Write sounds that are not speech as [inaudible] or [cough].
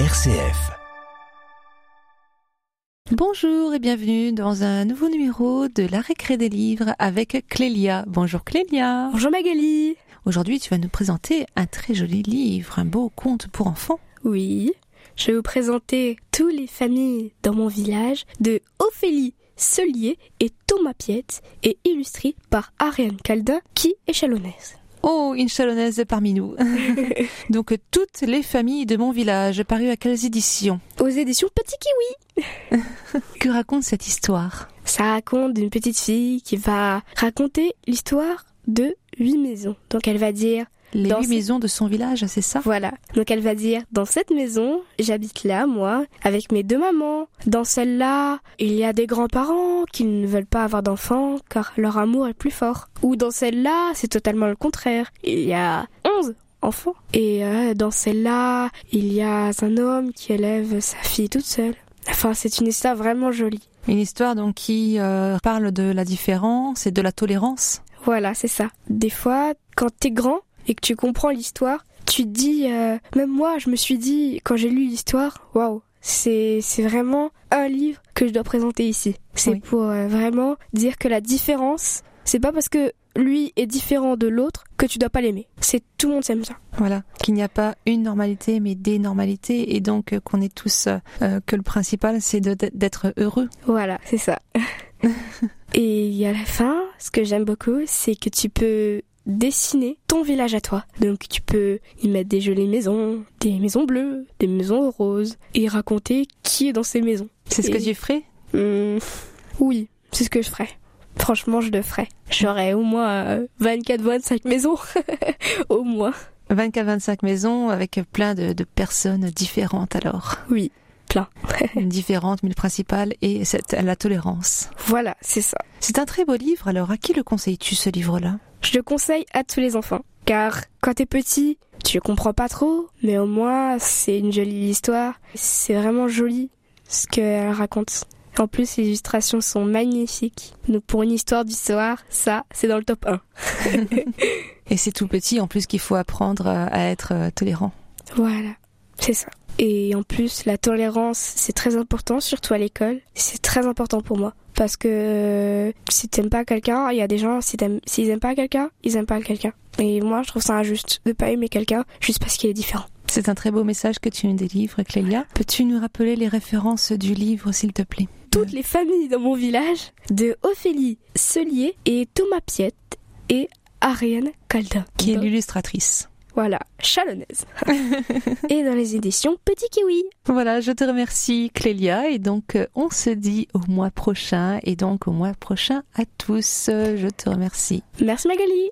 RCF. Bonjour et bienvenue dans un nouveau numéro de la récré des livres avec Clélia. Bonjour Clélia. Bonjour Magali. Aujourd'hui, tu vas nous présenter un très joli livre, un beau conte pour enfants. Oui, je vais vous présenter Tous les familles dans mon village de Ophélie Selier et Thomas Piette et illustré par Ariane Caldin qui est chalonnaise. Oh, une chalonnaise parmi nous. [laughs] Donc, toutes les familles de mon village, paru à quelles éditions Aux éditions Petit Kiwi. [laughs] Que raconte cette histoire Ça raconte d'une petite fille qui va raconter l'histoire de huit maisons. Donc elle va dire Les Dans huit maisons de son village, c'est ça? Voilà. Donc elle va dire dans cette maison, j'habite là moi avec mes deux mamans. Dans celle-là, il y a des grands-parents qui ne veulent pas avoir d'enfants car leur amour est plus fort. Ou dans celle-là, c'est totalement le contraire. Il y a 11 enfants. Et euh, dans celle-là, il y a un homme qui élève sa fille toute seule. Enfin, c'est une histoire vraiment jolie. Une histoire donc qui euh, parle de la différence et de la tolérance? Voilà, c'est ça. Des fois, quand t'es grand et que tu comprends l'histoire, tu te dis, euh, même moi, je me suis dit, quand j'ai lu l'histoire, waouh, c'est vraiment un livre que je dois présenter ici. C'est Oui. pour euh, vraiment dire que la différence, c'est pas parce que lui est différent de l'autre que tu dois pas l'aimer. C'est tout le monde s'aime ça. Voilà, qu'il n'y a pas une normalité mais des normalités et donc euh, qu'on est tous euh, que le principal c'est d'être heureux. Voilà, c'est ça. [laughs] Et à la fin, ce que j'aime beaucoup, c'est que tu peux dessiner ton village à toi. Donc tu peux y mettre des jolies maisons, des maisons bleues, des maisons roses, et raconter qui est dans ces maisons. C'est ce que tu ferais? Hmm, oui, c'est ce que je ferais. Franchement, je le ferais. J'aurais au moins 24-25 maisons. [laughs] au moins. 24-25 maisons avec plein de, de personnes différentes alors. Oui, plein. [laughs] différentes mais le principal est cette, la tolérance. Voilà, c'est ça. C'est un très beau livre alors à qui le conseilles-tu ce livre-là? Je le conseille à tous les enfants. Car quand t'es petit, tu comprends pas trop, mais au moins c'est une jolie histoire. C'est vraiment joli ce qu'elle raconte. En plus, les illustrations sont magnifiques. Donc pour une histoire d'histoire, ça, c'est dans le top 1. [laughs] [laughs] Et c'est tout petit en plus qu'il faut apprendre à être euh, tolérant. Voilà, c'est ça. Et en plus, la tolérance, c'est très important, surtout à l'école. C'est très important pour moi. Parce que euh, si t'aimes pas quelqu'un, il y a des gens, s'ils aiment pas quelqu'un, ils aiment pas quelqu'un. Et moi, je trouve ça injuste de pas aimer quelqu'un juste parce qu'il est différent. C'est un très beau message que tu nous délivres, Clélia. Peux-tu nous rappeler les références du livre, s'il te plaît? Toutes les familles dans mon village, de Ophélie Selier et Thomas Piette et Ariane Caldin. Qui est l'illustratrice. Voilà, chalonnaise. [laughs] et dans les éditions Petit Kiwi. Voilà, je te remercie, Clélia. Et donc, euh, on se dit au mois prochain. Et donc, au mois prochain à tous. Euh, Je te remercie. Merci Magali.